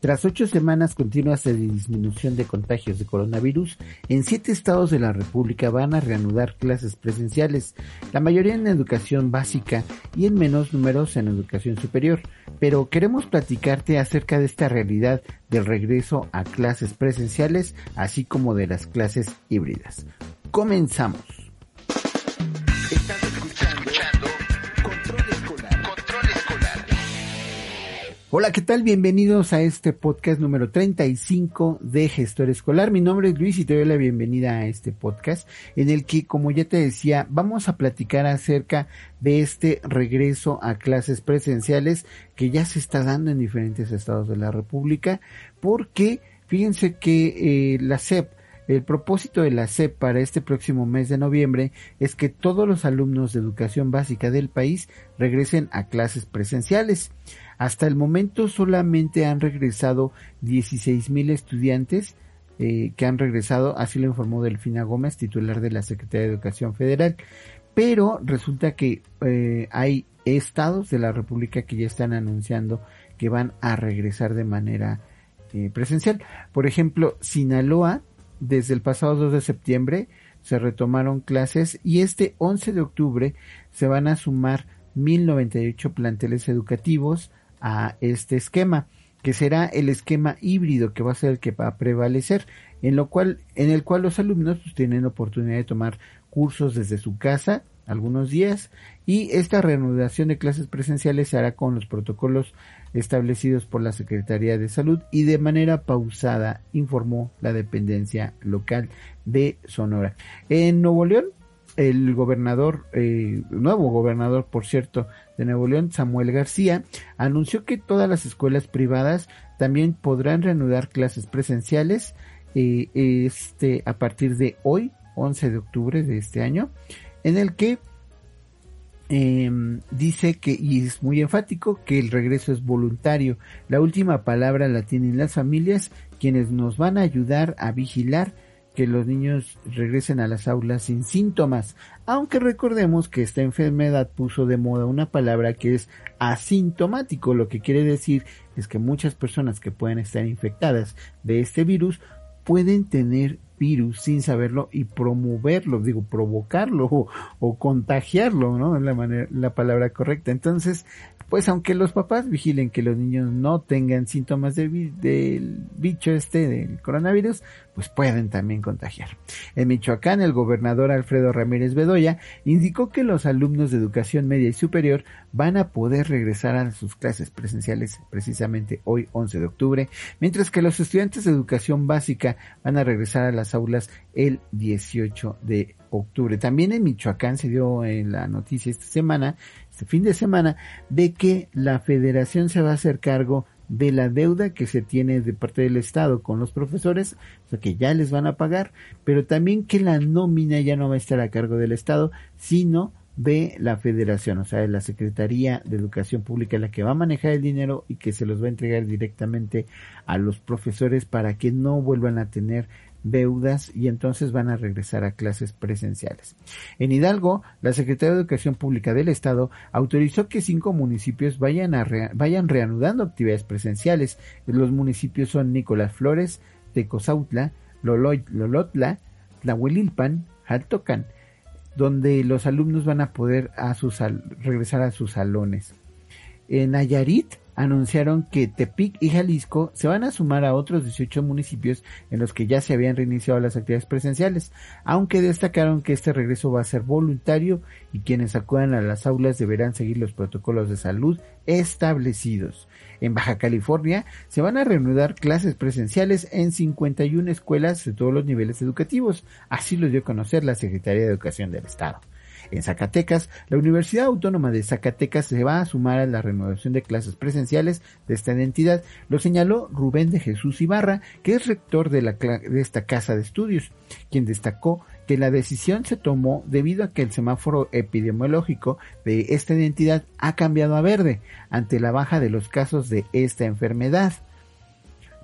Tras ocho semanas continuas de disminución de contagios de coronavirus, en siete estados de la República van a reanudar clases presenciales, la mayoría en educación básica y en menos números en educación superior. Pero queremos platicarte acerca de esta realidad del regreso a clases presenciales, así como de las clases híbridas. Comenzamos. Hola, ¿qué tal? Bienvenidos a este podcast número 35 de Gestor Escolar. Mi nombre es Luis y te doy la bienvenida a este podcast en el que, como ya te decía, vamos a platicar acerca de este regreso a clases presenciales que ya se está dando en diferentes estados de la República porque fíjense que eh, la SEP el propósito de la SEP para este próximo mes de noviembre es que todos los alumnos de educación básica del país regresen a clases presenciales. Hasta el momento solamente han regresado 16 mil estudiantes eh, que han regresado, así lo informó Delfina Gómez, titular de la Secretaría de Educación Federal. Pero resulta que eh, hay estados de la República que ya están anunciando que van a regresar de manera eh, presencial. Por ejemplo, Sinaloa, desde el pasado 2 de septiembre, se retomaron clases y este 11 de octubre se van a sumar 1098 planteles educativos a este esquema, que será el esquema híbrido que va a ser el que va a prevalecer, en lo cual, en el cual los alumnos pues, tienen oportunidad de tomar cursos desde su casa algunos días y esta reanudación de clases presenciales se hará con los protocolos establecidos por la Secretaría de Salud y de manera pausada, informó la dependencia local de Sonora. En Nuevo León, el gobernador, eh, nuevo gobernador, por cierto, de Nuevo León, Samuel García, anunció que todas las escuelas privadas también podrán reanudar clases presenciales eh, este, a partir de hoy, 11 de octubre de este año, en el que em, dice que, y es muy enfático, que el regreso es voluntario. La última palabra la tienen las familias, quienes nos van a ayudar a vigilar que los niños regresen a las aulas sin síntomas, aunque recordemos que esta enfermedad puso de moda una palabra que es asintomático, lo que quiere decir es que muchas personas que pueden estar infectadas de este virus pueden tener virus sin saberlo y promoverlo, digo, provocarlo o, contagiarlo, ¿no? Es la manera, la palabra correcta. Entonces, pues aunque los papás vigilen que los niños no tengan síntomas del bicho este, del coronavirus, pues pueden también contagiar. En Michoacán, el gobernador Alfredo Ramírez Bedoya indicó que los alumnos de educación media y superior van a poder regresar a sus clases presenciales precisamente hoy 11 de octubre, mientras que los estudiantes de educación básica van a regresar a las aulas el 18 de octubre. También en Michoacán se dio en la noticia esta semana, este fin de semana, de que la federación se va a hacer cargo de la deuda que se tiene de parte del Estado con los profesores, o sea que ya les van a pagar, pero también que la nómina ya no va a estar a cargo del Estado, sino de la federación, o sea, de la Secretaría de Educación Pública la que va a manejar el dinero y que se los va a entregar directamente a los profesores para que no vuelvan a tener deudas y entonces van a regresar a clases presenciales. En Hidalgo, la Secretaría de Educación Pública del Estado autorizó que cinco municipios vayan, a vayan reanudando actividades presenciales. Los municipios son Nicolás Flores, Tecozautla, Lolotla, Tlahuelilpan, Jaltocan, donde los alumnos van a poder a sus, regresar a sus salones. En Nayarit, anunciaron que Tepic y Jalisco se van a sumar a otros 18 municipios en los que ya se habían reiniciado las actividades presenciales, aunque destacaron que este regreso va a ser voluntario y quienes acudan a las aulas deberán seguir los protocolos de salud establecidos. En Baja California se van a reanudar clases presenciales en 51 escuelas de todos los niveles educativos, así lo dio a conocer la Secretaría de Educación del Estado. En Zacatecas, la Universidad Autónoma de Zacatecas se va a sumar a la renovación de clases presenciales de esta entidad, lo señaló Rubén de Jesús Ibarra, que es rector de, la, de esta casa de estudios, quien destacó que la decisión se tomó debido a que el semáforo epidemiológico de esta identidad ha cambiado a verde ante la baja de los casos de esta enfermedad.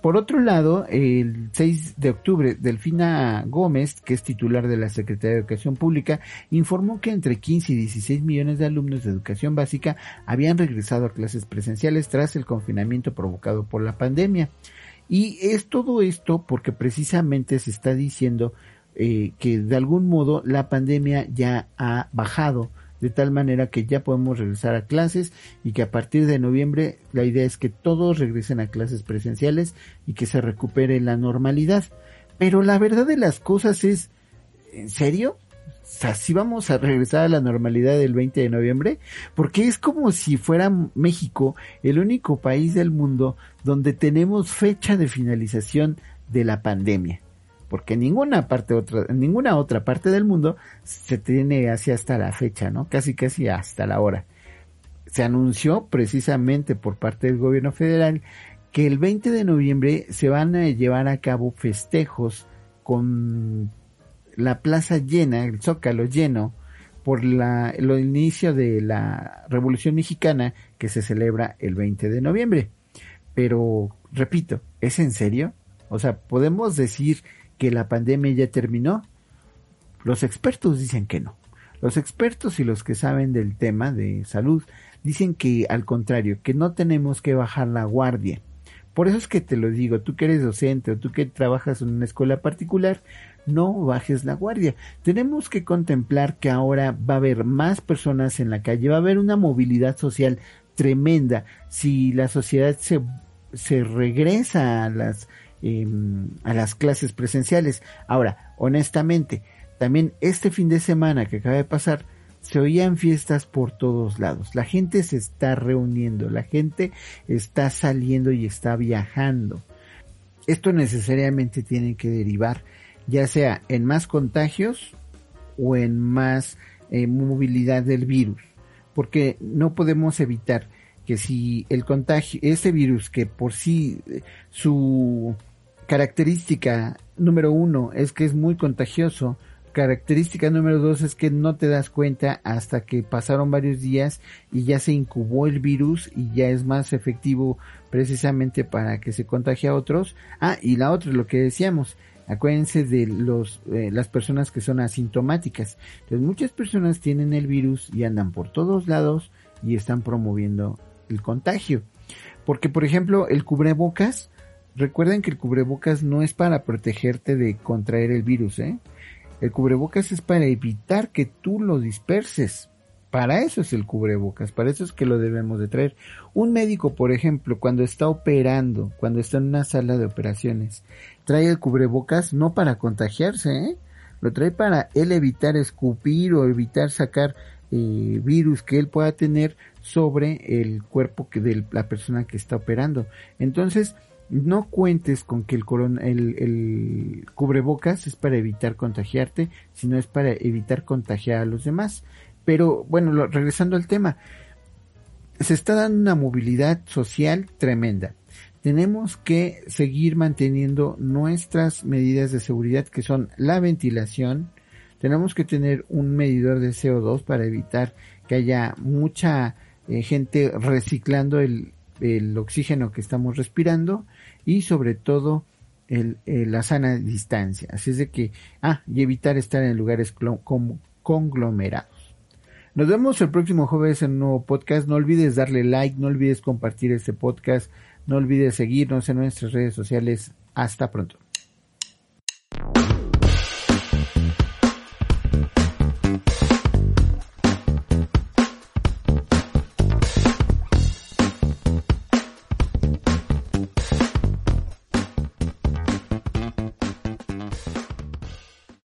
Por otro lado, el 6 de octubre, Delfina Gómez, que es titular de la Secretaría de Educación Pública, informó que entre 15 y 16 millones de alumnos de educación básica habían regresado a clases presenciales tras el confinamiento provocado por la pandemia. Y es todo esto porque precisamente se está diciendo eh, que de algún modo la pandemia ya ha bajado de tal manera que ya podemos regresar a clases y que a partir de noviembre la idea es que todos regresen a clases presenciales y que se recupere la normalidad. Pero la verdad de las cosas es, ¿en serio? ¿Así vamos a regresar a la normalidad del 20 de noviembre? Porque es como si fuera México el único país del mundo donde tenemos fecha de finalización de la pandemia porque ninguna parte otra, ninguna otra parte del mundo se tiene así hasta la fecha, ¿no? Casi casi hasta la hora. Se anunció precisamente por parte del gobierno federal que el 20 de noviembre se van a llevar a cabo festejos con la plaza llena, el zócalo lleno, por la, el inicio de la Revolución Mexicana que se celebra el 20 de noviembre. Pero, repito, ¿es en serio? O sea, podemos decir que la pandemia ya terminó? Los expertos dicen que no. Los expertos y los que saben del tema de salud dicen que al contrario, que no tenemos que bajar la guardia. Por eso es que te lo digo, tú que eres docente o tú que trabajas en una escuela particular, no bajes la guardia. Tenemos que contemplar que ahora va a haber más personas en la calle, va a haber una movilidad social tremenda. Si la sociedad se, se regresa a las Em, a las clases presenciales. Ahora, honestamente, también este fin de semana que acaba de pasar, se oían fiestas por todos lados. La gente se está reuniendo, la gente está saliendo y está viajando. Esto necesariamente tiene que derivar ya sea en más contagios o en más eh, movilidad del virus, porque no podemos evitar que si el contagio, ese virus que por sí eh, su Característica número uno es que es muy contagioso. Característica número dos es que no te das cuenta hasta que pasaron varios días y ya se incubó el virus y ya es más efectivo precisamente para que se contagie a otros. Ah, y la otra, lo que decíamos, acuérdense de los, eh, las personas que son asintomáticas. Entonces muchas personas tienen el virus y andan por todos lados y están promoviendo el contagio. Porque por ejemplo el cubrebocas Recuerden que el cubrebocas no es para protegerte de contraer el virus, ¿eh? El cubrebocas es para evitar que tú lo disperses. Para eso es el cubrebocas, para eso es que lo debemos de traer. Un médico, por ejemplo, cuando está operando, cuando está en una sala de operaciones, trae el cubrebocas no para contagiarse, ¿eh? Lo trae para él evitar escupir o evitar sacar eh, virus que él pueda tener sobre el cuerpo que de la persona que está operando. Entonces, no cuentes con que el, el, cubrebocas es para evitar contagiarte, sino es para evitar contagiar a los demás. Pero bueno, regresando al tema, se está dando una movilidad social tremenda. Tenemos que seguir manteniendo nuestras medidas de seguridad que son la ventilación. Tenemos que tener un medidor de CO2 para evitar que haya mucha eh, gente reciclando el, el oxígeno que estamos respirando y sobre todo el, la sana distancia. Así es de que, ah, y evitar estar en lugares conglomerados. Nos vemos el próximo jueves en un nuevo podcast. No olvides darle like, no olvides compartir este podcast, no olvides seguirnos en nuestras redes sociales. Hasta pronto.